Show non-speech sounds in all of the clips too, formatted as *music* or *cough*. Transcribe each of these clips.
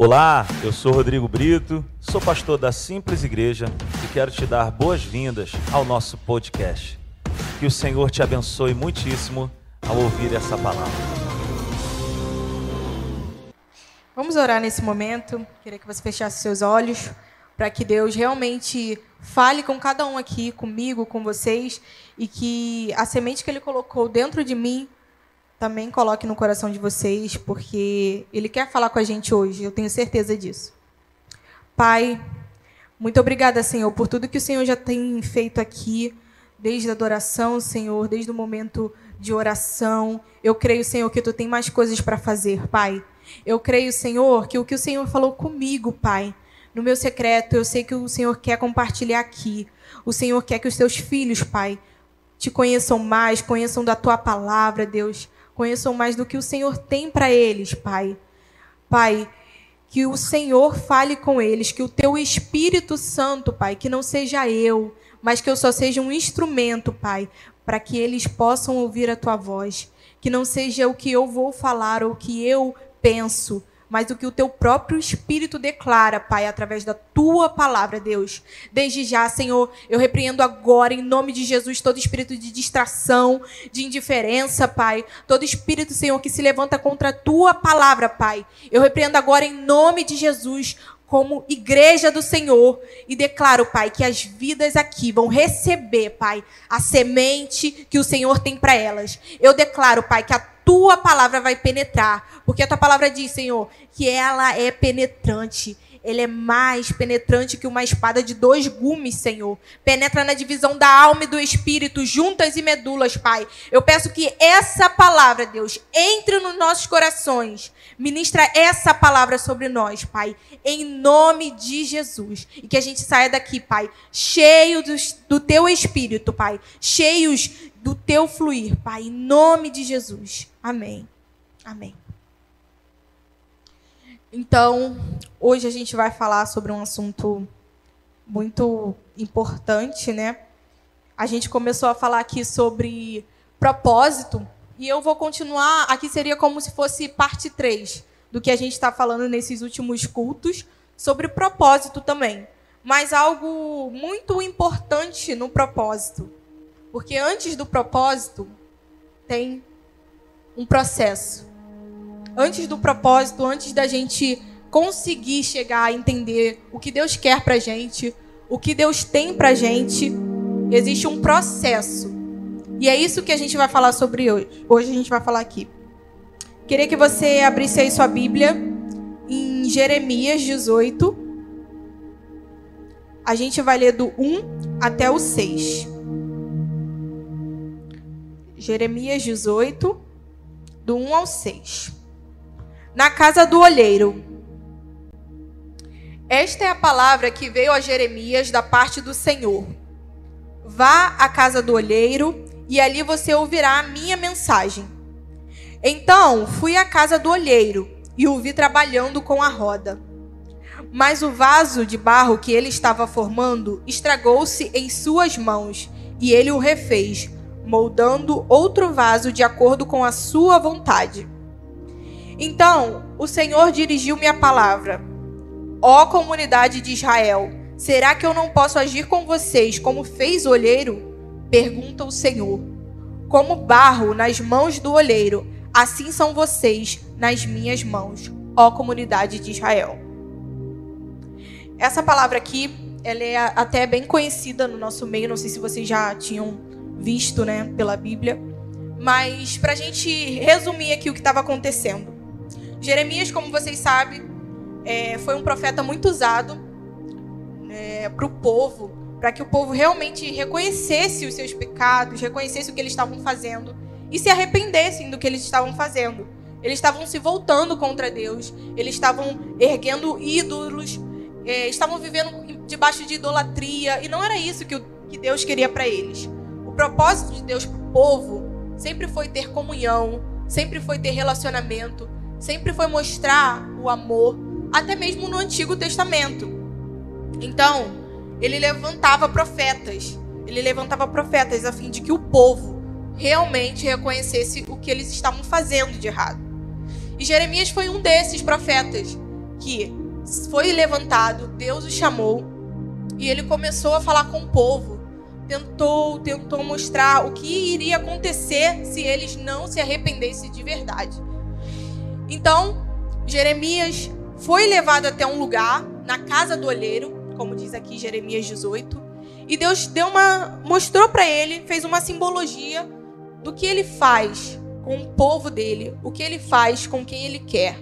Olá, eu sou Rodrigo Brito, sou pastor da Simples Igreja e quero te dar boas-vindas ao nosso podcast. Que o Senhor te abençoe muitíssimo ao ouvir essa palavra. Vamos orar nesse momento. Queria que você fechasse seus olhos para que Deus realmente fale com cada um aqui, comigo, com vocês, e que a semente que Ele colocou dentro de mim também coloque no coração de vocês, porque Ele quer falar com a gente hoje, eu tenho certeza disso. Pai, muito obrigada, Senhor, por tudo que o Senhor já tem feito aqui, desde a adoração, Senhor, desde o momento de oração. Eu creio, Senhor, que tu tem mais coisas para fazer, Pai. Eu creio, Senhor, que o que o Senhor falou comigo, Pai, no meu secreto, eu sei que o Senhor quer compartilhar aqui. O Senhor quer que os teus filhos, Pai, te conheçam mais, conheçam da tua palavra, Deus conheçam mais do que o Senhor tem para eles, Pai. Pai, que o Senhor fale com eles, que o teu Espírito Santo, Pai, que não seja eu, mas que eu só seja um instrumento, Pai, para que eles possam ouvir a tua voz. Que não seja o que eu vou falar ou o que eu penso, mas o que o teu próprio Espírito declara, Pai, através da tua palavra, Deus. Desde já, Senhor, eu repreendo agora, em nome de Jesus, todo espírito de distração, de indiferença, Pai. Todo espírito, Senhor, que se levanta contra a tua palavra, Pai. Eu repreendo agora, em nome de Jesus, como igreja do Senhor e declaro, Pai, que as vidas aqui vão receber, Pai, a semente que o Senhor tem para elas. Eu declaro, Pai, que a tua palavra vai penetrar, porque a tua palavra diz, Senhor, que ela é penetrante ele é mais penetrante que uma espada de dois gumes, Senhor. Penetra na divisão da alma e do espírito, juntas e medulas, Pai. Eu peço que essa palavra, Deus, entre nos nossos corações. Ministra essa palavra sobre nós, Pai, em nome de Jesus. E que a gente saia daqui, Pai, cheio do, do teu espírito, Pai, cheios do teu fluir, Pai, em nome de Jesus. Amém. Amém. Então, hoje a gente vai falar sobre um assunto muito importante, né? A gente começou a falar aqui sobre propósito, e eu vou continuar. Aqui seria como se fosse parte 3 do que a gente está falando nesses últimos cultos, sobre propósito também. Mas algo muito importante no propósito. Porque antes do propósito, tem um processo antes do propósito, antes da gente conseguir chegar a entender o que Deus quer pra gente, o que Deus tem pra gente, existe um processo. E é isso que a gente vai falar sobre hoje. Hoje a gente vai falar aqui. Queria que você abrisse aí sua Bíblia em Jeremias 18. A gente vai ler do 1 até o 6. Jeremias 18, do 1 ao 6 na casa do olheiro. Esta é a palavra que veio a Jeremias da parte do Senhor. Vá à casa do olheiro e ali você ouvirá a minha mensagem. Então fui à casa do olheiro e o vi trabalhando com a roda. Mas o vaso de barro que ele estava formando estragou-se em suas mãos e ele o refez, moldando outro vaso de acordo com a sua vontade. Então o Senhor dirigiu-me a palavra: Ó comunidade de Israel, será que eu não posso agir com vocês como fez o olheiro? Pergunta o Senhor. Como barro nas mãos do olheiro, assim são vocês nas minhas mãos, ó comunidade de Israel. Essa palavra aqui, ela é até bem conhecida no nosso meio, não sei se vocês já tinham visto, né, pela Bíblia. Mas para a gente resumir aqui o que estava acontecendo. Jeremias, como vocês sabem, é, foi um profeta muito usado é, para o povo, para que o povo realmente reconhecesse os seus pecados, reconhecesse o que eles estavam fazendo e se arrependessem do que eles estavam fazendo. Eles estavam se voltando contra Deus, eles estavam erguendo ídolos, é, estavam vivendo debaixo de idolatria, e não era isso que, o, que Deus queria para eles. Propósito de Deus para o povo sempre foi ter comunhão, sempre foi ter relacionamento, sempre foi mostrar o amor, até mesmo no Antigo Testamento. Então, ele levantava profetas. Ele levantava profetas a fim de que o povo realmente reconhecesse o que eles estavam fazendo de errado. E Jeremias foi um desses profetas que que foi levantado, Deus o chamou e ele começou a falar com o povo. Tentou, tentou mostrar o que iria acontecer se eles não se arrependessem de verdade. Então, Jeremias foi levado até um lugar na casa do olheiro, como diz aqui Jeremias 18, e Deus deu uma mostrou para ele, fez uma simbologia do que ele faz com o povo dele, o que ele faz com quem ele quer.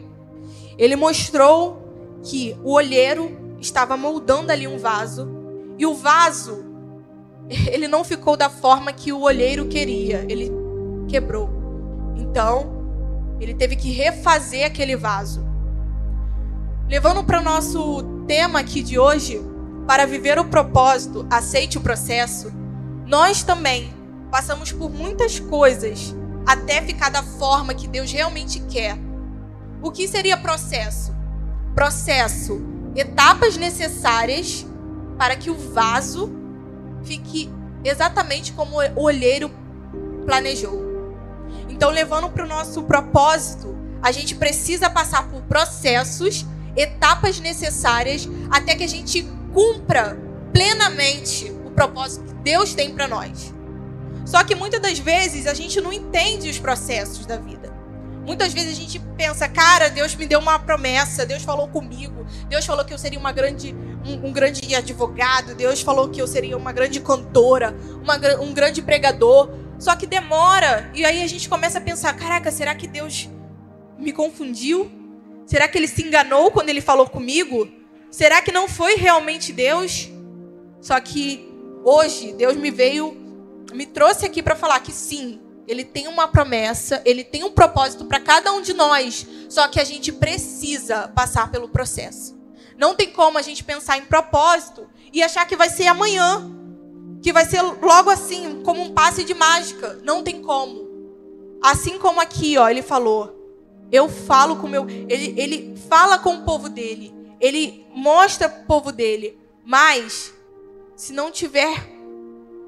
Ele mostrou que o olheiro estava moldando ali um vaso e o vaso *laughs* ele não ficou da forma que o olheiro queria, ele quebrou. Então, ele teve que refazer aquele vaso. Levando para o nosso tema aqui de hoje, para viver o propósito, aceite o processo, nós também passamos por muitas coisas até ficar da forma que Deus realmente quer. O que seria processo? Processo, etapas necessárias para que o vaso fique exatamente como o olheiro planejou. Então, levando para o nosso propósito, a gente precisa passar por processos, etapas necessárias até que a gente cumpra plenamente o propósito que Deus tem para nós. Só que muitas das vezes a gente não entende os processos da vida. Muitas vezes a gente pensa, cara, Deus me deu uma promessa, Deus falou comigo, Deus falou que eu seria uma grande, um, um grande advogado, Deus falou que eu seria uma grande cantora, uma, um grande pregador. Só que demora, e aí a gente começa a pensar, caraca, será que Deus me confundiu? Será que ele se enganou quando ele falou comigo? Será que não foi realmente Deus? Só que hoje Deus me veio, me trouxe aqui para falar que sim, ele tem uma promessa, ele tem um propósito para cada um de nós. Só que a gente precisa passar pelo processo. Não tem como a gente pensar em propósito e achar que vai ser amanhã, que vai ser logo assim, como um passe de mágica. Não tem como. Assim como aqui, ó, ele falou, eu falo com meu, ele, ele fala com o povo dele ele mostra o povo dele, mas se não tiver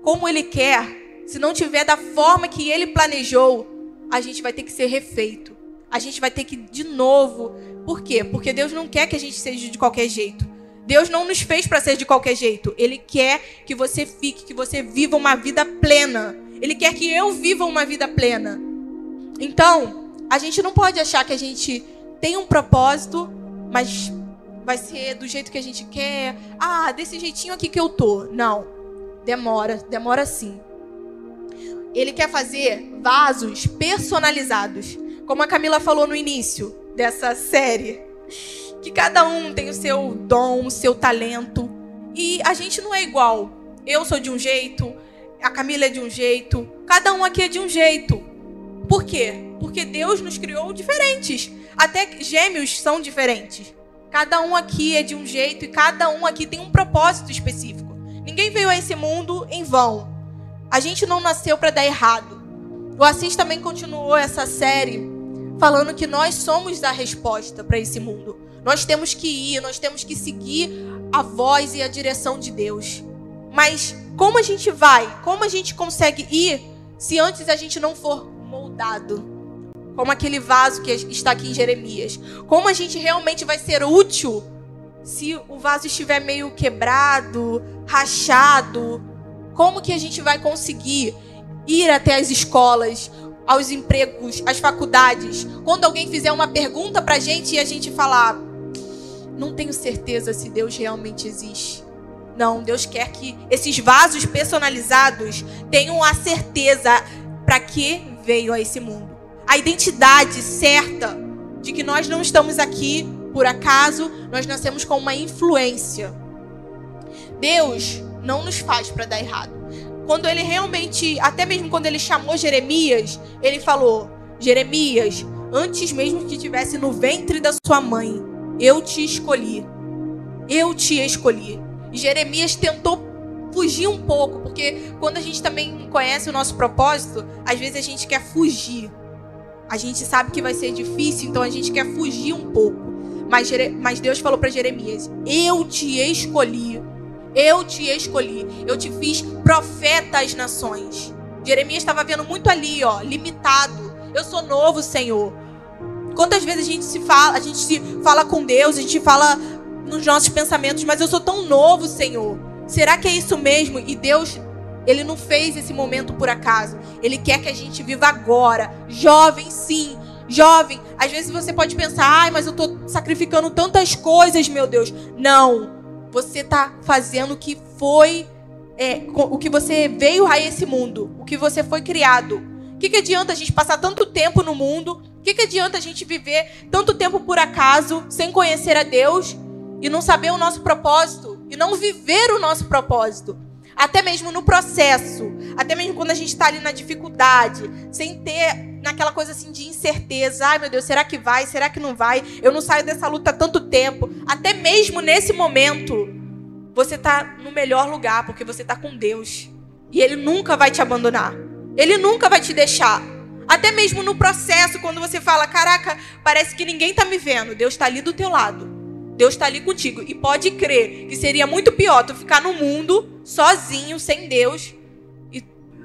como ele quer, se não tiver da forma que ele planejou, a gente vai ter que ser refeito. A gente vai ter que de novo. Por quê? Porque Deus não quer que a gente seja de qualquer jeito. Deus não nos fez para ser de qualquer jeito. Ele quer que você fique, que você viva uma vida plena. Ele quer que eu viva uma vida plena. Então, a gente não pode achar que a gente tem um propósito, mas vai ser do jeito que a gente quer. Ah, desse jeitinho aqui que eu tô. Não. Demora, demora sim. Ele quer fazer vasos personalizados. Como a Camila falou no início dessa série. Que cada um tem o seu dom, o seu talento. E a gente não é igual. Eu sou de um jeito, a Camila é de um jeito, cada um aqui é de um jeito. Por quê? Porque Deus nos criou diferentes. Até gêmeos são diferentes. Cada um aqui é de um jeito e cada um aqui tem um propósito específico. Ninguém veio a esse mundo em vão. A gente não nasceu para dar errado. O Assis também continuou essa série falando que nós somos a resposta para esse mundo. Nós temos que ir, nós temos que seguir a voz e a direção de Deus. Mas como a gente vai? Como a gente consegue ir se antes a gente não for moldado? como aquele vaso que está aqui em Jeremias. Como a gente realmente vai ser útil se o vaso estiver meio quebrado, rachado? Como que a gente vai conseguir ir até as escolas, aos empregos, às faculdades? Quando alguém fizer uma pergunta para a gente e a gente falar, não tenho certeza se Deus realmente existe. Não, Deus quer que esses vasos personalizados tenham a certeza para que veio a esse mundo a identidade certa de que nós não estamos aqui por acaso, nós nascemos com uma influência. Deus não nos faz para dar errado. Quando ele realmente, até mesmo quando ele chamou Jeremias, ele falou: Jeremias, antes mesmo que estivesse no ventre da sua mãe, eu te escolhi. Eu te escolhi. Jeremias tentou fugir um pouco, porque quando a gente também conhece o nosso propósito, às vezes a gente quer fugir. A gente sabe que vai ser difícil, então a gente quer fugir um pouco. Mas Deus falou para Jeremias: Eu te escolhi. Eu te escolhi. Eu te fiz profeta às nações. Jeremias estava vendo muito ali, ó, limitado. Eu sou novo, Senhor. Quantas vezes a gente se fala, a gente se fala com Deus, a gente fala nos nossos pensamentos, mas eu sou tão novo, Senhor. Será que é isso mesmo? E Deus, ele não fez esse momento por acaso. Ele quer que a gente viva agora. Jovem, sim. Jovem, às vezes você pode pensar, ai, mas eu estou sacrificando tantas coisas, meu Deus. Não. Você está fazendo o que foi, é, o que você veio a esse mundo, o que você foi criado. O que, que adianta a gente passar tanto tempo no mundo? O que, que adianta a gente viver tanto tempo por acaso, sem conhecer a Deus e não saber o nosso propósito e não viver o nosso propósito? Até mesmo no processo, até mesmo quando a gente está ali na dificuldade, sem ter naquela coisa assim de incerteza. Ai meu Deus, será que vai? Será que não vai? Eu não saio dessa luta há tanto tempo. Até mesmo nesse momento, você está no melhor lugar porque você está com Deus. E Ele nunca vai te abandonar. Ele nunca vai te deixar. Até mesmo no processo, quando você fala, caraca, parece que ninguém está me vendo. Deus está ali do teu lado. Deus está ali contigo. E pode crer que seria muito pior tu ficar no mundo sozinho, sem Deus.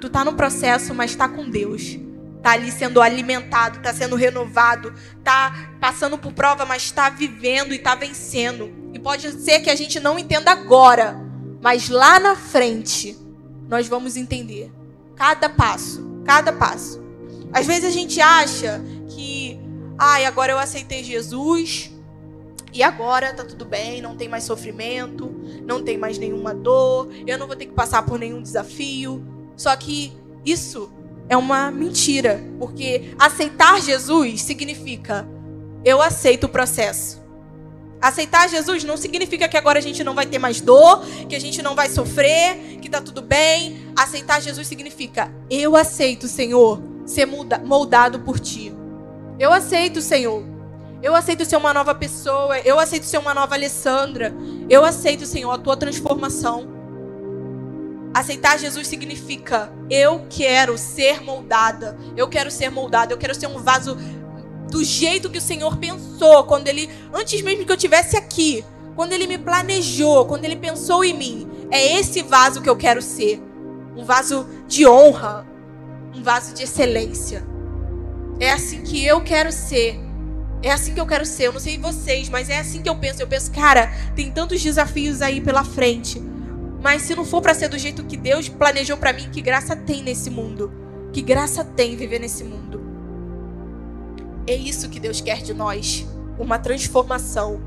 Tu tá no processo, mas está com Deus. Tá ali sendo alimentado, tá sendo renovado, tá passando por prova, mas está vivendo e está vencendo. E pode ser que a gente não entenda agora, mas lá na frente nós vamos entender. Cada passo, cada passo. Às vezes a gente acha que, ai, agora eu aceitei Jesus, e agora tá tudo bem, não tem mais sofrimento, não tem mais nenhuma dor, eu não vou ter que passar por nenhum desafio. Só que isso é uma mentira, porque aceitar Jesus significa eu aceito o processo. Aceitar Jesus não significa que agora a gente não vai ter mais dor, que a gente não vai sofrer, que tá tudo bem. Aceitar Jesus significa eu aceito, Senhor, ser moldado por ti. Eu aceito, Senhor, eu aceito ser uma nova pessoa. Eu aceito ser uma nova Alessandra. Eu aceito, Senhor, a tua transformação. Aceitar Jesus significa eu quero ser moldada. Eu quero ser moldada. Eu quero ser um vaso do jeito que o Senhor pensou quando ele antes mesmo que eu tivesse aqui, quando ele me planejou, quando ele pensou em mim. É esse vaso que eu quero ser. Um vaso de honra, um vaso de excelência. É assim que eu quero ser. É assim que eu quero ser. Eu não sei vocês, mas é assim que eu penso. Eu penso, cara, tem tantos desafios aí pela frente. Mas se não for para ser do jeito que Deus planejou para mim, que graça tem nesse mundo? Que graça tem viver nesse mundo? É isso que Deus quer de nós, uma transformação.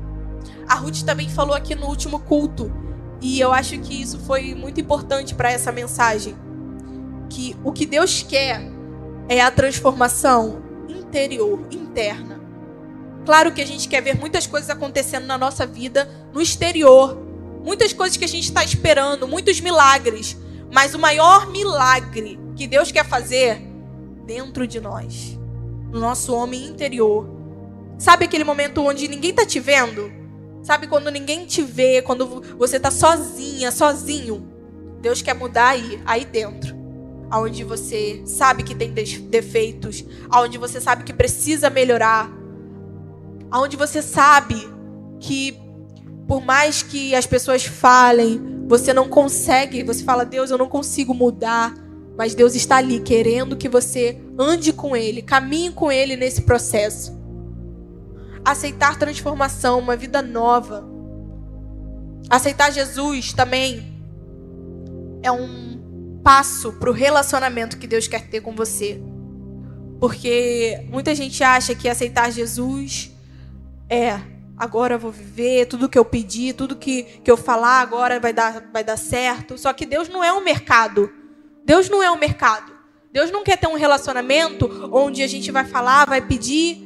A Ruth também falou aqui no último culto, e eu acho que isso foi muito importante para essa mensagem, que o que Deus quer é a transformação interior, interna. Claro que a gente quer ver muitas coisas acontecendo na nossa vida no exterior. Muitas coisas que a gente está esperando, muitos milagres. Mas o maior milagre que Deus quer fazer dentro de nós, no nosso homem interior. Sabe aquele momento onde ninguém está te vendo? Sabe quando ninguém te vê, quando você está sozinha, sozinho? Deus quer mudar aí, aí dentro. Aonde você sabe que tem defeitos, aonde você sabe que precisa melhorar, aonde você sabe que por mais que as pessoas falem, você não consegue, você fala: "Deus, eu não consigo mudar", mas Deus está ali querendo que você ande com ele, caminhe com ele nesse processo. Aceitar transformação, uma vida nova. Aceitar Jesus também é um passo para o relacionamento que Deus quer ter com você. Porque muita gente acha que aceitar Jesus é, agora eu vou viver, tudo que eu pedi, tudo que, que eu falar agora vai dar, vai dar certo. Só que Deus não é um mercado. Deus não é um mercado. Deus não quer ter um relacionamento onde a gente vai falar, vai pedir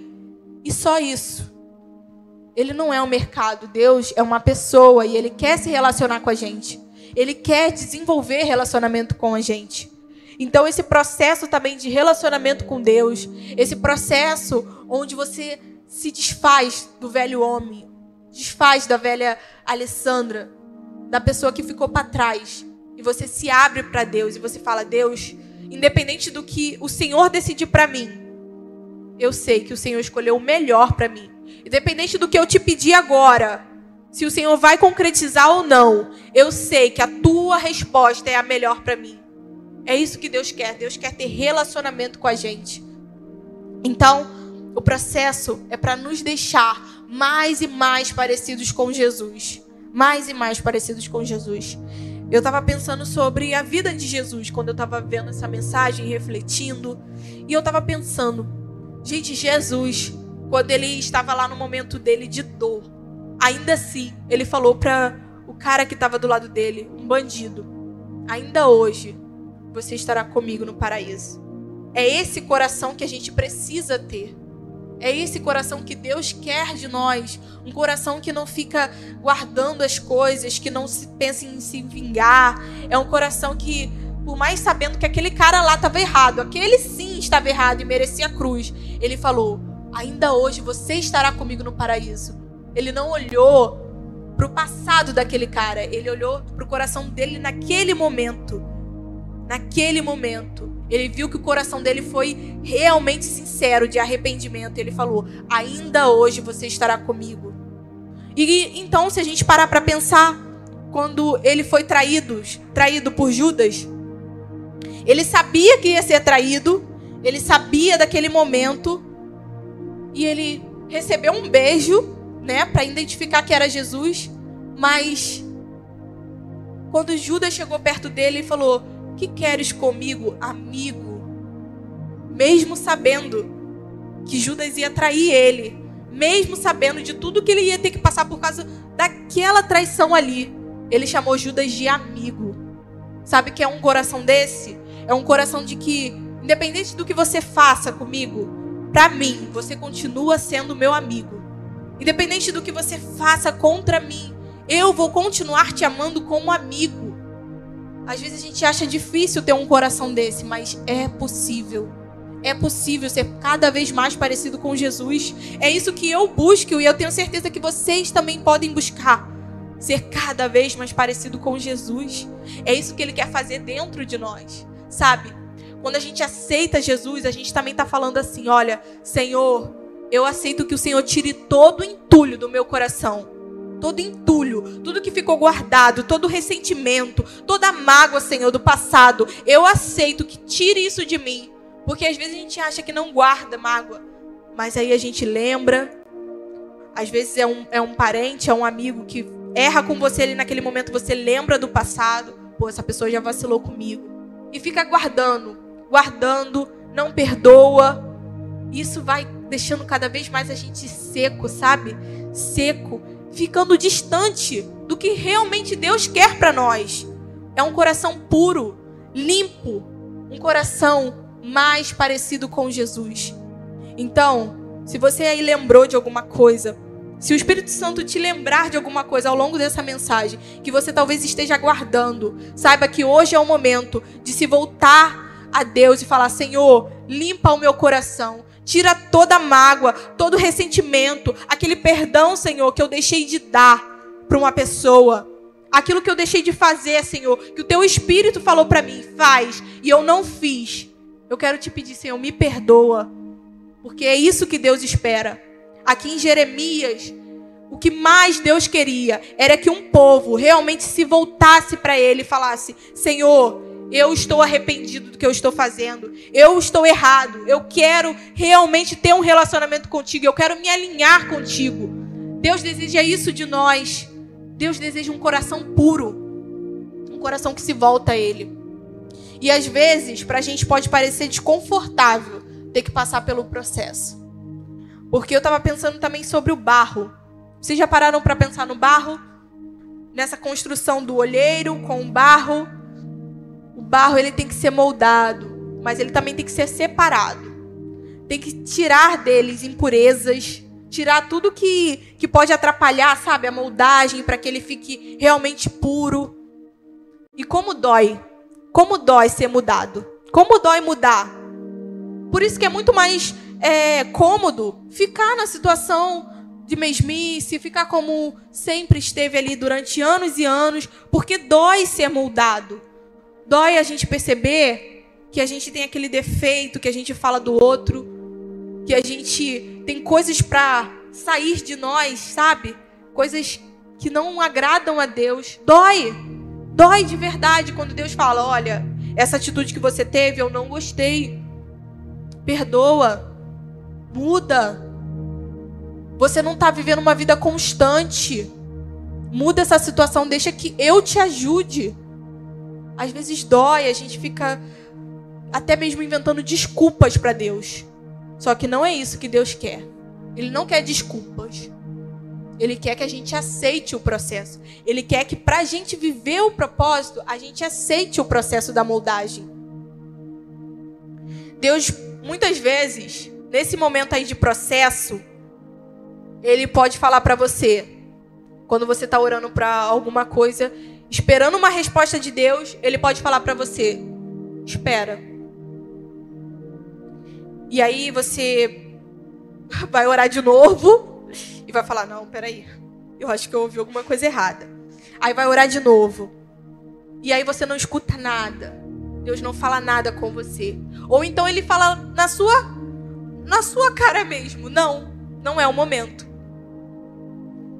e só isso. Ele não é um mercado. Deus é uma pessoa e ele quer se relacionar com a gente. Ele quer desenvolver relacionamento com a gente. Então, esse processo também de relacionamento com Deus, esse processo onde você se desfaz do velho homem, desfaz da velha Alessandra, da pessoa que ficou para trás. E você se abre para Deus e você fala: Deus, independente do que o Senhor decidir para mim, eu sei que o Senhor escolheu o melhor para mim. Independente do que eu te pedir agora, se o Senhor vai concretizar ou não, eu sei que a tua resposta é a melhor para mim. É isso que Deus quer. Deus quer ter relacionamento com a gente. Então, O processo é para nos deixar mais e mais parecidos com Jesus. Mais e mais parecidos com Jesus. Eu estava pensando sobre a vida de Jesus quando eu estava vendo essa mensagem, refletindo. E eu estava pensando, gente, Jesus, quando ele estava lá no momento dele de dor, ainda assim, ele falou para o cara que estava do lado dele, um bandido: Ainda hoje você estará comigo no paraíso. É esse coração que a gente precisa ter. É esse coração que Deus quer de nós. Um coração que não fica guardando as coisas, que não se pensa em se vingar. É um coração que, por mais sabendo que aquele cara lá estava errado, aquele sim estava errado e merecia a cruz, ele falou: Ainda hoje você estará comigo no paraíso. Ele não olhou para o passado daquele cara, ele olhou para o coração dele naquele momento. Naquele momento. Ele viu que o coração dele foi realmente sincero de arrependimento. Ele falou: Ainda hoje você estará comigo. E então, se a gente parar para pensar, quando ele foi traído, traído por Judas, ele sabia que ia ser traído, ele sabia daquele momento, e ele recebeu um beijo, né, para identificar que era Jesus, mas quando Judas chegou perto dele e falou: que queres comigo, amigo? Mesmo sabendo que Judas ia trair ele, mesmo sabendo de tudo que ele ia ter que passar por causa daquela traição ali, ele chamou Judas de amigo. Sabe que é um coração desse? É um coração de que, independente do que você faça comigo, para mim, você continua sendo meu amigo. Independente do que você faça contra mim, eu vou continuar te amando como amigo. Às vezes a gente acha difícil ter um coração desse, mas é possível. É possível ser cada vez mais parecido com Jesus. É isso que eu busco e eu tenho certeza que vocês também podem buscar. Ser cada vez mais parecido com Jesus. É isso que ele quer fazer dentro de nós. Sabe? Quando a gente aceita Jesus, a gente também está falando assim: olha, Senhor, eu aceito que o Senhor tire todo o entulho do meu coração todo entulho, tudo que ficou guardado, todo ressentimento, toda mágoa, Senhor, do passado. Eu aceito que tire isso de mim. Porque às vezes a gente acha que não guarda mágoa, mas aí a gente lembra. Às vezes é um, é um parente, é um amigo que erra com você ali naquele momento, você lembra do passado. Pô, essa pessoa já vacilou comigo. E fica guardando, guardando, não perdoa. Isso vai deixando cada vez mais a gente seco, sabe? Seco ficando distante do que realmente Deus quer para nós. É um coração puro, limpo, um coração mais parecido com Jesus. Então, se você aí lembrou de alguma coisa, se o Espírito Santo te lembrar de alguma coisa ao longo dessa mensagem, que você talvez esteja aguardando, saiba que hoje é o momento de se voltar a Deus e falar: Senhor, limpa o meu coração, Tira toda mágoa, todo ressentimento, aquele perdão, Senhor, que eu deixei de dar para uma pessoa. Aquilo que eu deixei de fazer, Senhor, que o teu espírito falou para mim, faz, e eu não fiz. Eu quero te pedir, Senhor, me perdoa. Porque é isso que Deus espera. Aqui em Jeremias, o que mais Deus queria era que um povo realmente se voltasse para ele e falasse: Senhor, eu estou arrependido do que eu estou fazendo. Eu estou errado. Eu quero realmente ter um relacionamento contigo. Eu quero me alinhar contigo. Deus deseja isso de nós. Deus deseja um coração puro. Um coração que se volta a Ele. E às vezes, para a gente pode parecer desconfortável ter que passar pelo processo. Porque eu estava pensando também sobre o barro. Vocês já pararam para pensar no barro? Nessa construção do olheiro com o barro barro ele tem que ser moldado, mas ele também tem que ser separado. Tem que tirar deles impurezas, tirar tudo que, que pode atrapalhar, sabe, a moldagem para que ele fique realmente puro. E como dói? Como dói ser mudado? Como dói mudar? Por isso que é muito mais é, cômodo ficar na situação de mesmice, ficar como sempre esteve ali durante anos e anos, porque dói ser moldado. Dói a gente perceber que a gente tem aquele defeito, que a gente fala do outro, que a gente tem coisas para sair de nós, sabe? Coisas que não agradam a Deus. Dói. Dói de verdade quando Deus fala: olha, essa atitude que você teve eu não gostei. Perdoa. Muda. Você não está vivendo uma vida constante. Muda essa situação, deixa que eu te ajude. Às vezes dói, a gente fica até mesmo inventando desculpas para Deus. Só que não é isso que Deus quer. Ele não quer desculpas. Ele quer que a gente aceite o processo. Ele quer que, para a gente viver o propósito, a gente aceite o processo da moldagem. Deus, muitas vezes, nesse momento aí de processo, Ele pode falar para você, quando você está orando para alguma coisa, esperando uma resposta de Deus, Ele pode falar para você: espera. E aí você *laughs* vai orar de novo *laughs* e vai falar: Não, peraí, eu acho que eu ouvi alguma coisa errada. Aí vai orar de novo. E aí você não escuta nada. Deus não fala nada com você. Ou então ele fala na sua na sua cara mesmo. Não, não é o momento.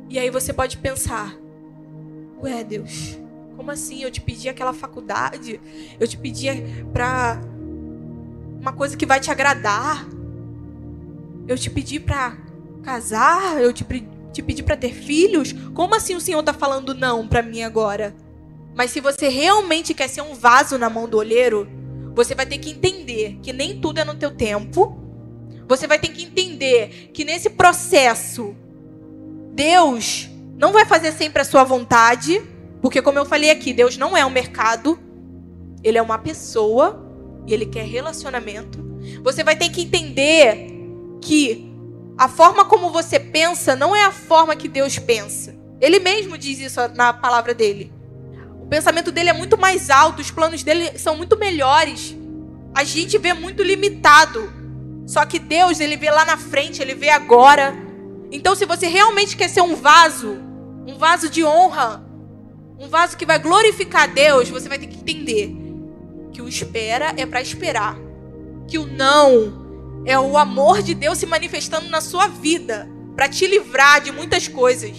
E aí você pode pensar: Ué, Deus, como assim? Eu te pedi aquela faculdade, eu te pedi para uma coisa que vai te agradar. Eu te pedi para casar, eu te, te pedi para ter filhos. Como assim o Senhor está falando não para mim agora? Mas se você realmente quer ser um vaso na mão do olheiro, você vai ter que entender que nem tudo é no teu tempo. Você vai ter que entender que nesse processo Deus não vai fazer sempre a sua vontade, porque como eu falei aqui, Deus não é um mercado, ele é uma pessoa e ele quer relacionamento, você vai ter que entender que a forma como você pensa não é a forma que Deus pensa. Ele mesmo diz isso na palavra dele. O pensamento dele é muito mais alto, os planos dele são muito melhores. A gente vê muito limitado. Só que Deus, ele vê lá na frente, ele vê agora. Então, se você realmente quer ser um vaso, um vaso de honra, um vaso que vai glorificar Deus, você vai ter que entender que o espera é para esperar. Que o não é o amor de Deus se manifestando na sua vida para te livrar de muitas coisas.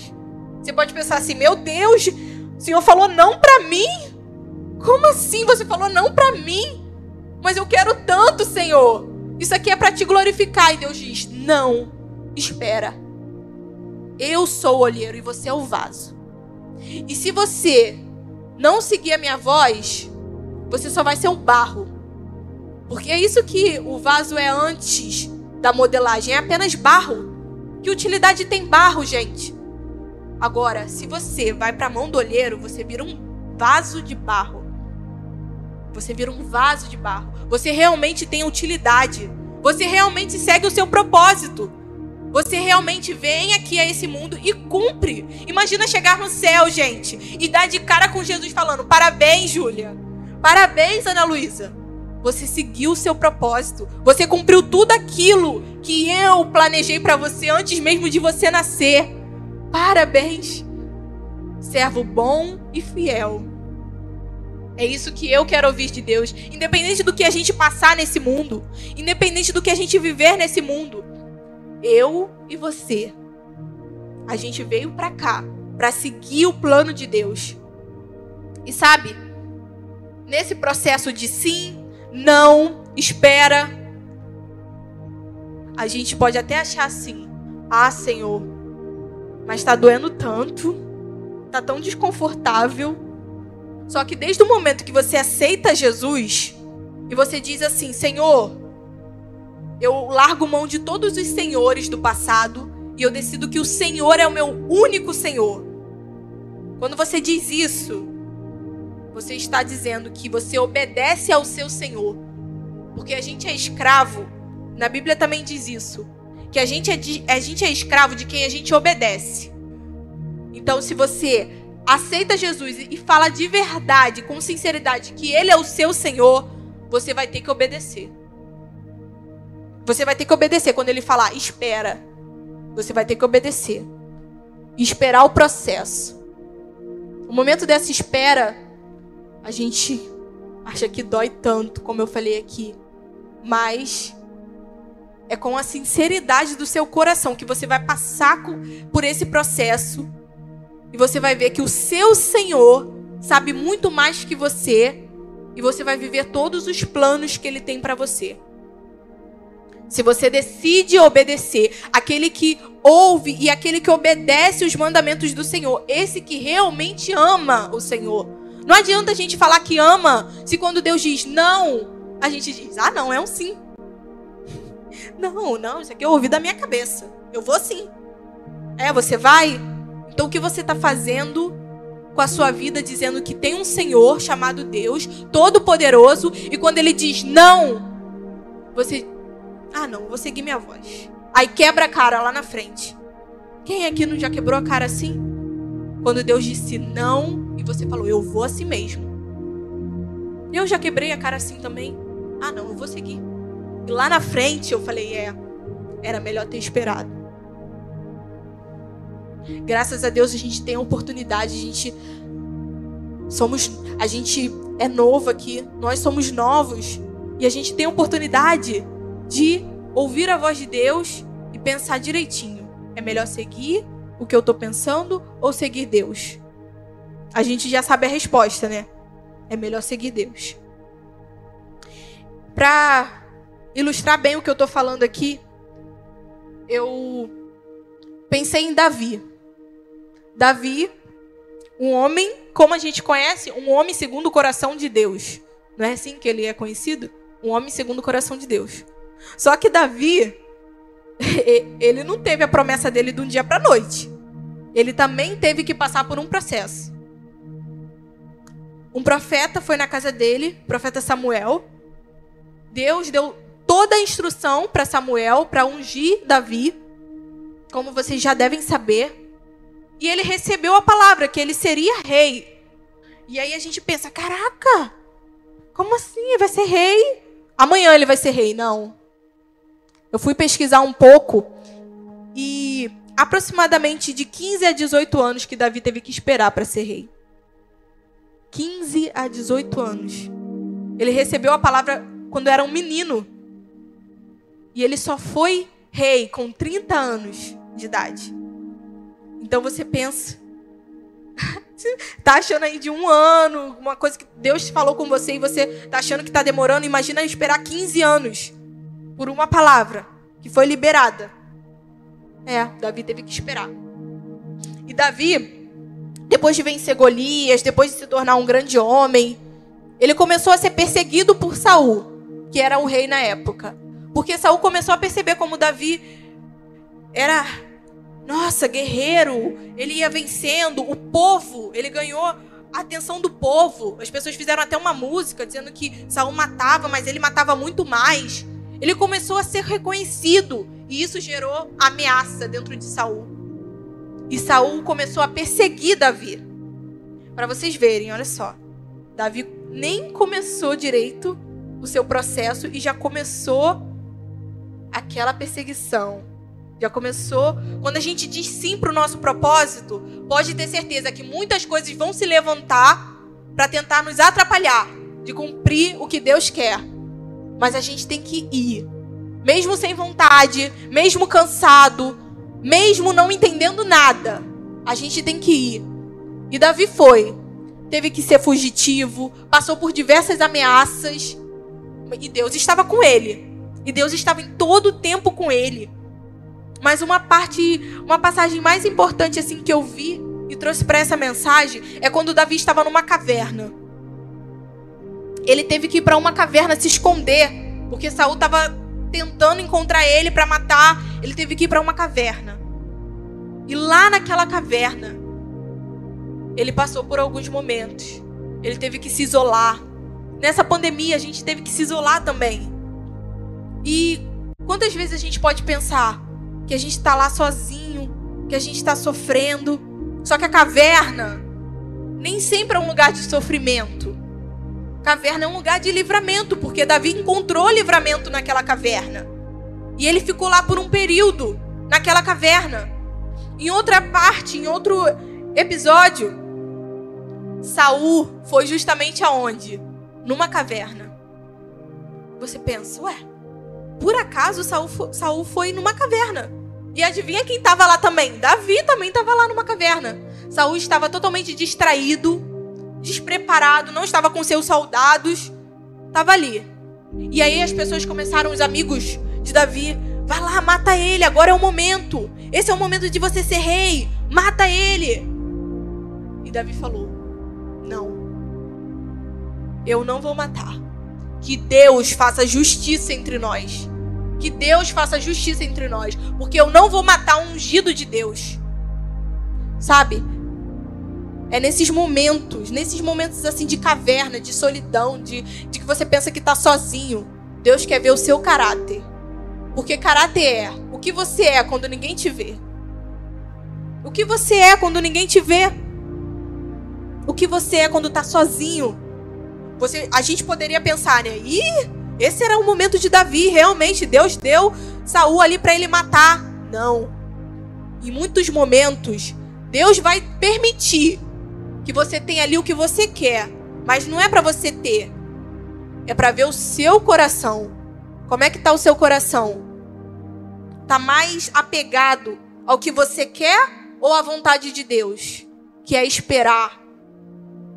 Você pode pensar assim: "Meu Deus, o Senhor falou não para mim? Como assim você falou não para mim? Mas eu quero tanto, Senhor. Isso aqui é para te glorificar." E Deus diz: "Não, espera. Eu sou o olheiro e você é o vaso. E se você não seguir a minha voz, você só vai ser um barro. Porque é isso que o vaso é antes da modelagem, é apenas barro. Que utilidade tem barro, gente? Agora, se você vai para a mão do olheiro, você vira um vaso de barro. Você vira um vaso de barro. Você realmente tem utilidade. Você realmente segue o seu propósito. Você realmente vem aqui a esse mundo e cumpre. Imagina chegar no céu, gente, e dar de cara com Jesus falando: Parabéns, Júlia. Parabéns, Ana Luísa. Você seguiu o seu propósito. Você cumpriu tudo aquilo que eu planejei para você antes mesmo de você nascer. Parabéns. Servo bom e fiel. É isso que eu quero ouvir de Deus. Independente do que a gente passar nesse mundo, independente do que a gente viver nesse mundo, eu e você, a gente veio para cá para seguir o plano de Deus. E sabe, nesse processo de sim, não, espera, a gente pode até achar assim: ah, Senhor, mas está doendo tanto, está tão desconfortável. Só que desde o momento que você aceita Jesus e você diz assim: Senhor, eu largo mão de todos os senhores do passado e eu decido que o Senhor é o meu único Senhor. Quando você diz isso, você está dizendo que você obedece ao seu Senhor. Porque a gente é escravo. Na Bíblia também diz isso. Que a gente é, de, a gente é escravo de quem a gente obedece. Então, se você aceita Jesus e fala de verdade, com sinceridade, que Ele é o seu Senhor, você vai ter que obedecer. Você vai ter que obedecer. Quando Ele falar, espera, você vai ter que obedecer. E esperar o processo. O momento dessa espera a gente acha que dói tanto, como eu falei aqui. Mas é com a sinceridade do seu coração que você vai passar por esse processo e você vai ver que o seu Senhor sabe muito mais que você e você vai viver todos os planos que ele tem para você. Se você decide obedecer, aquele que ouve e aquele que obedece os mandamentos do Senhor, esse que realmente ama o Senhor. Não adianta a gente falar que ama se quando Deus diz não, a gente diz: "Ah, não, é um sim". *laughs* Não, não, isso aqui eu ouvi da minha cabeça. Eu vou sim. É, você vai? Então o que você está fazendo com a sua vida dizendo que tem um Senhor chamado Deus, todo-poderoso, e quando ele diz não, você. Ah, não, vou seguir minha voz. Aí quebra a cara lá na frente. Quem aqui não já quebrou a cara assim? Quando Deus disse não e você falou, eu vou assim mesmo. Eu já quebrei a cara assim também. Ah, não, eu vou seguir. E lá na frente eu falei, é, era melhor ter esperado. Graças a Deus a gente tem a oportunidade, a gente somos, a gente é novo aqui, nós somos novos e a gente tem a oportunidade de ouvir a voz de Deus e pensar direitinho. É melhor seguir o que eu estou pensando ou seguir Deus? A gente já sabe a resposta, né? É melhor seguir Deus. Para ilustrar bem o que eu estou falando aqui, eu pensei em Davi. Davi, um homem, como a gente conhece, um homem segundo o coração de Deus. Não é assim que ele é conhecido? Um homem segundo o coração de Deus. Só que Davi, *laughs* ele não teve a promessa dele de um dia para noite. Ele também teve que passar por um processo. Um profeta foi na casa dele, profeta Samuel. Deus deu toda a instrução para Samuel para ungir Davi. Como vocês já devem saber, e ele recebeu a palavra que ele seria rei. E aí a gente pensa: caraca, como assim? Vai ser rei? Amanhã ele vai ser rei? Não. Eu fui pesquisar um pouco e aproximadamente de 15 a 18 anos que Davi teve que esperar para ser rei. 15 a 18 anos. Ele recebeu a palavra quando era um menino. E ele só foi rei com 30 anos de idade. Então você pensa, *laughs* tá achando aí de um ano, uma coisa que Deus falou com você e você tá achando que tá demorando, imagina esperar 15 anos por uma palavra que foi liberada. É, Davi teve que esperar. E Davi, depois de vencer Golias, depois de se tornar um grande homem, ele começou a ser perseguido por Saul, que era o rei na época. Porque Saul começou a perceber como Davi era nossa, guerreiro, ele ia vencendo, o povo, ele ganhou a atenção do povo. As pessoas fizeram até uma música dizendo que Saul matava, mas ele matava muito mais. Ele começou a ser reconhecido e isso gerou ameaça dentro de Saul. E Saul começou a perseguir Davi. Para vocês verem, olha só. Davi nem começou direito o seu processo e já começou aquela perseguição já começou. Quando a gente diz sim para o nosso propósito, pode ter certeza que muitas coisas vão se levantar para tentar nos atrapalhar de cumprir o que Deus quer. Mas a gente tem que ir. Mesmo sem vontade, mesmo cansado, mesmo não entendendo nada, a gente tem que ir. E Davi foi. Teve que ser fugitivo, passou por diversas ameaças. E Deus estava com ele. E Deus estava em todo o tempo com ele. Mas uma parte, uma passagem mais importante assim que eu vi e trouxe para essa mensagem é quando Davi estava numa caverna. Ele teve que ir para uma caverna se esconder, porque Saul estava tentando encontrar ele para matar. Ele teve que ir para uma caverna. E lá naquela caverna, ele passou por alguns momentos. Ele teve que se isolar. Nessa pandemia, a gente teve que se isolar também. E quantas vezes a gente pode pensar: que a gente está lá sozinho, que a gente está sofrendo. Só que a caverna nem sempre é um lugar de sofrimento. Caverna é um lugar de livramento, porque Davi encontrou livramento naquela caverna. E ele ficou lá por um período, naquela caverna. Em outra parte, em outro episódio, Saul foi justamente aonde? Numa caverna. Você pensa, ué, por acaso Saul, Saul foi numa caverna. E adivinha quem estava lá também? Davi também estava lá numa caverna. Saul estava totalmente distraído, despreparado, não estava com seus soldados, estava ali. E aí as pessoas começaram, os amigos de Davi: vai lá, mata ele, agora é o momento. Esse é o momento de você ser rei, mata ele. E Davi falou: não, eu não vou matar. Que Deus faça justiça entre nós. Que Deus faça justiça entre nós. Porque eu não vou matar um ungido de Deus. Sabe? É nesses momentos, nesses momentos assim de caverna, de solidão, de, de que você pensa que está sozinho. Deus quer ver o seu caráter. Porque caráter é o que você é quando ninguém te vê. O que você é quando ninguém te vê. O que você é quando está sozinho. Você, a gente poderia pensar, né? Ih, esse era o momento de Davi, realmente Deus deu Saul ali para ele matar. Não. Em muitos momentos, Deus vai permitir que você tenha ali o que você quer, mas não é para você ter. É para ver o seu coração. Como é que tá o seu coração? Tá mais apegado ao que você quer ou à vontade de Deus? Que é esperar.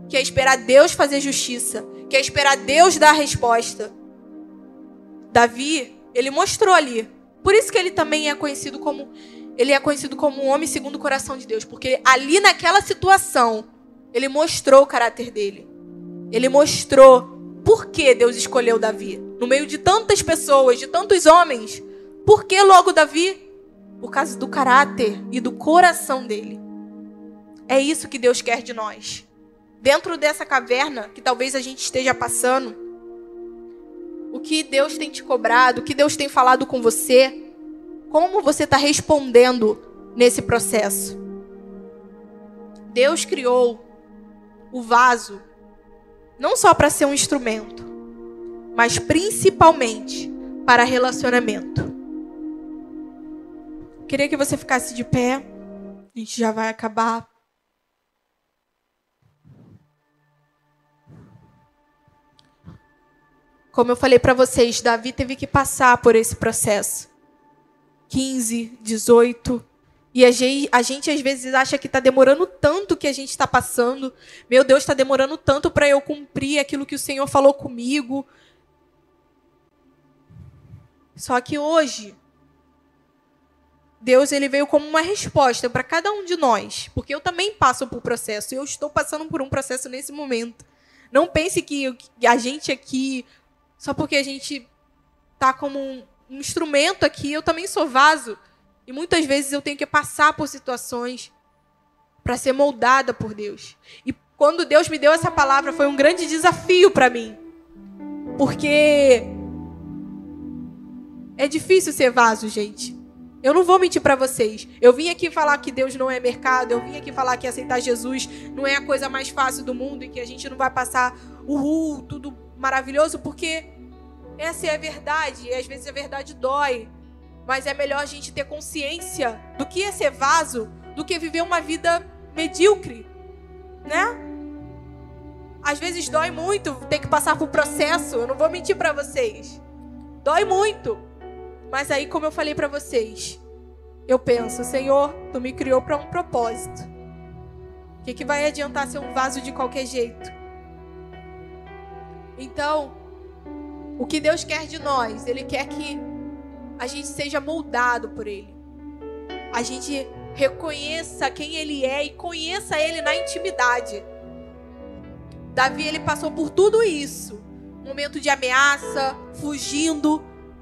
Que é esperar Deus fazer justiça que é esperar Deus dar a resposta. Davi, ele mostrou ali. Por isso que ele também é conhecido como ele é conhecido como um homem segundo o coração de Deus, porque ali naquela situação ele mostrou o caráter dele. Ele mostrou por que Deus escolheu Davi. No meio de tantas pessoas, de tantos homens, por que logo Davi? Por causa do caráter e do coração dele. É isso que Deus quer de nós dentro dessa caverna que talvez a gente esteja passando, o que Deus tem te cobrado, o que Deus tem falado com você, como você está respondendo nesse processo. Deus criou o vaso não só para ser um instrumento, mas principalmente para relacionamento. Queria que você ficasse de pé. A gente já vai acabar Como eu falei para vocês, Davi teve que passar por esse processo. 15, 18. E a gente, a gente às vezes acha que está demorando tanto que a gente está passando. Meu Deus, está demorando tanto para eu cumprir aquilo que o Senhor falou comigo. Só que hoje, Deus ele veio como uma resposta para cada um de nós, porque eu também passo por processo. Eu estou passando por um processo nesse momento. Não pense que a gente aqui só porque a gente tá como um, um instrumento aqui, eu também sou vaso. E muitas vezes eu tenho que passar por situações para ser moldada por Deus. E quando Deus me deu essa palavra, foi um grande desafio para mim. Porque é difícil ser vaso, gente. Eu não vou mentir para vocês. Eu vim aqui falar que Deus não é mercado. Eu vim aqui falar que aceitar Jesus não é a coisa mais fácil do mundo e que a gente não vai passar uhul, tudo maravilhoso, porque essa é a verdade, e às vezes a verdade dói. Mas é melhor a gente ter consciência do que é ser vaso do que viver uma vida medíocre, né? Às vezes dói muito ter que passar por processo, eu não vou mentir para vocês. Dói muito. Mas aí, como eu falei para vocês, eu penso, Senhor, tu me criou para um propósito. O que, que vai adiantar ser um vaso de qualquer jeito? Então, o que Deus quer de nós, Ele quer que a gente seja moldado por Ele. A gente reconheça quem Ele é e conheça Ele na intimidade. Davi, ele passou por tudo isso. Momento de ameaça, fugindo.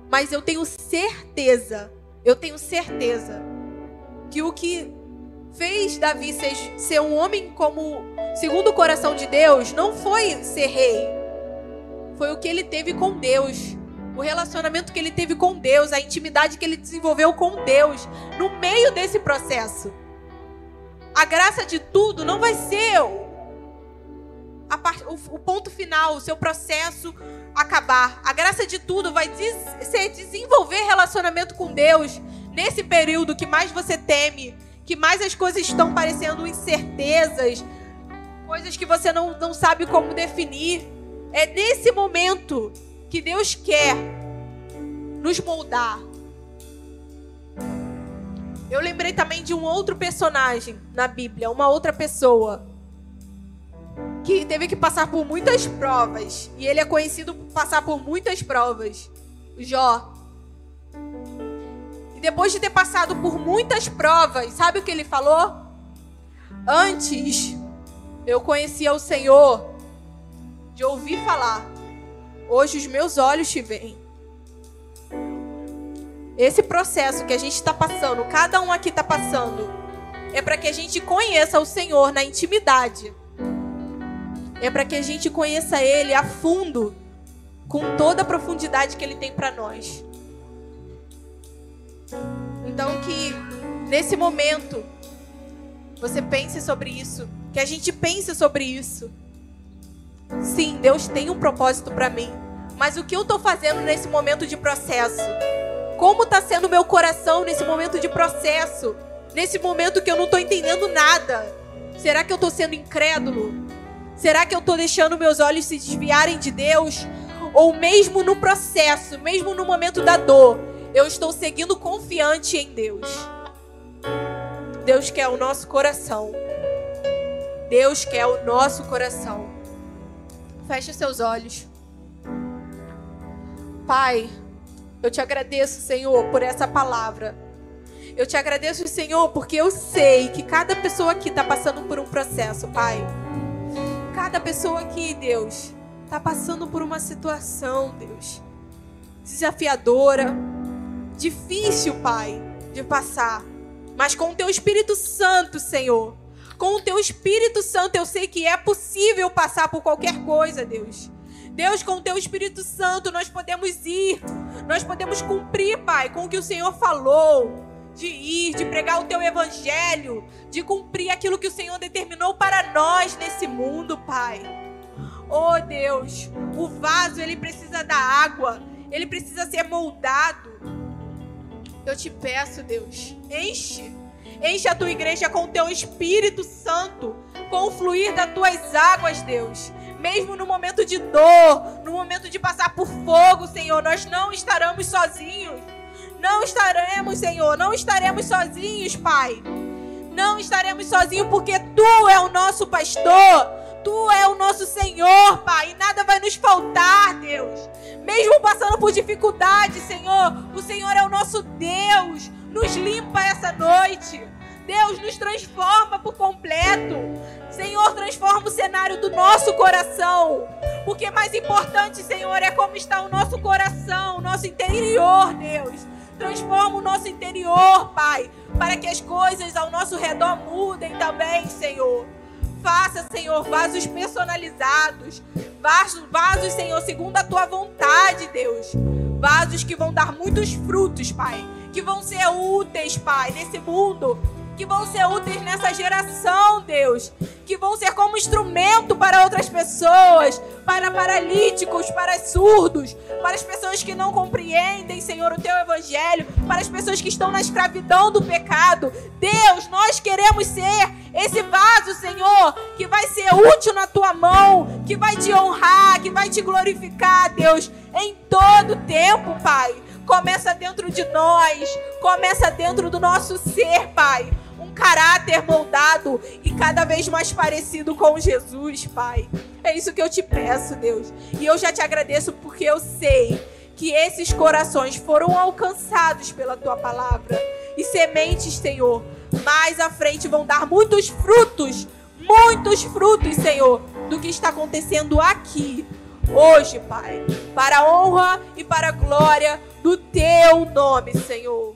Mas eu tenho certeza, eu tenho certeza, que o que fez Davi ser, ser um homem como segundo o coração de Deus não foi ser rei, foi o que ele teve com Deus. O relacionamento que ele teve com Deus, a intimidade que ele desenvolveu com Deus no meio desse processo. A graça de tudo não vai ser o, part, o ponto final, o seu processo acabar. A graça de tudo vai des, ser desenvolver relacionamento com Deus nesse período que mais você teme, que mais as coisas estão parecendo incertezas, coisas que você não, não sabe como definir. É nesse momento que Deus quer nos moldar. Eu lembrei também de um outro personagem na Bíblia, uma outra pessoa que teve que passar por muitas provas e ele é conhecido por passar por muitas provas. Jó. depois de ter passado por muitas provas, sabe o que ele falou? Antes eu conhecia o Senhor de ouvir falar. Hoje os meus olhos te veem. Esse processo que a gente está passando, cada um aqui está passando, é para que a gente conheça o Senhor na intimidade. É para que a gente conheça Ele a fundo, com toda a profundidade que Ele tem para nós. Então que nesse momento você pense sobre isso, que a gente pense sobre isso. Sim, Deus tem um propósito para mim, mas o que eu estou fazendo nesse momento de processo? Como está sendo meu coração nesse momento de processo? Nesse momento que eu não estou entendendo nada? Será que eu estou sendo incrédulo? Será que eu estou deixando meus olhos se desviarem de Deus? Ou mesmo no processo, mesmo no momento da dor, eu estou seguindo confiante em Deus? Deus quer o nosso coração. Deus quer o nosso coração. Feche seus olhos. Pai, eu te agradeço, Senhor, por essa palavra. Eu te agradeço, Senhor, porque eu sei que cada pessoa aqui está passando por um processo, Pai. Cada pessoa aqui, Deus, está passando por uma situação, Deus, desafiadora, difícil, Pai, de passar. Mas com o teu Espírito Santo, Senhor, com o teu Espírito Santo, eu sei que é possível passar por qualquer coisa, Deus. Deus, com o teu Espírito Santo, nós podemos ir, nós podemos cumprir, Pai, com o que o Senhor falou. De ir, de pregar o teu evangelho, de cumprir aquilo que o Senhor determinou para nós nesse mundo, Pai. Oh Deus, o vaso ele precisa da água, ele precisa ser moldado. Eu te peço, Deus, enche Enche a tua igreja com o teu Espírito Santo, com o fluir das tuas águas, Deus. Mesmo no momento de dor, no momento de passar por fogo, Senhor, nós não estaremos sozinhos. Não estaremos, Senhor, não estaremos sozinhos, Pai. Não estaremos sozinhos porque tu é o nosso pastor. Tu é o nosso Senhor, Pai, e nada vai nos faltar, Deus. Mesmo passando por dificuldade, Senhor, o Senhor é o nosso Deus. Nos limpa essa noite. Deus nos transforma por completo. Senhor, transforma o cenário do nosso coração. Porque mais importante, Senhor, é como está o nosso coração, o nosso interior, Deus. Transforma o nosso interior, Pai, para que as coisas ao nosso redor mudem também, Senhor. Faça, Senhor, vasos personalizados. Vasos, vasos, Senhor, segundo a tua vontade, Deus. Vasos que vão dar muitos frutos, Pai. Que vão ser úteis, Pai, nesse mundo que vão ser úteis nessa geração, Deus, que vão ser como instrumento para outras pessoas, para paralíticos, para surdos, para as pessoas que não compreendem, Senhor, o teu evangelho, para as pessoas que estão na escravidão do pecado. Deus, nós queremos ser esse vaso, Senhor, que vai ser útil na tua mão, que vai te honrar, que vai te glorificar, Deus, em todo tempo, Pai. Começa dentro de nós, começa dentro do nosso ser, Pai caráter moldado e cada vez mais parecido com Jesus, Pai. É isso que eu te peço, Deus. E eu já te agradeço porque eu sei que esses corações foram alcançados pela tua palavra. E sementes, Senhor, mais à frente vão dar muitos frutos, muitos frutos, Senhor, do que está acontecendo aqui, hoje, Pai. Para a honra e para a glória do teu nome, Senhor.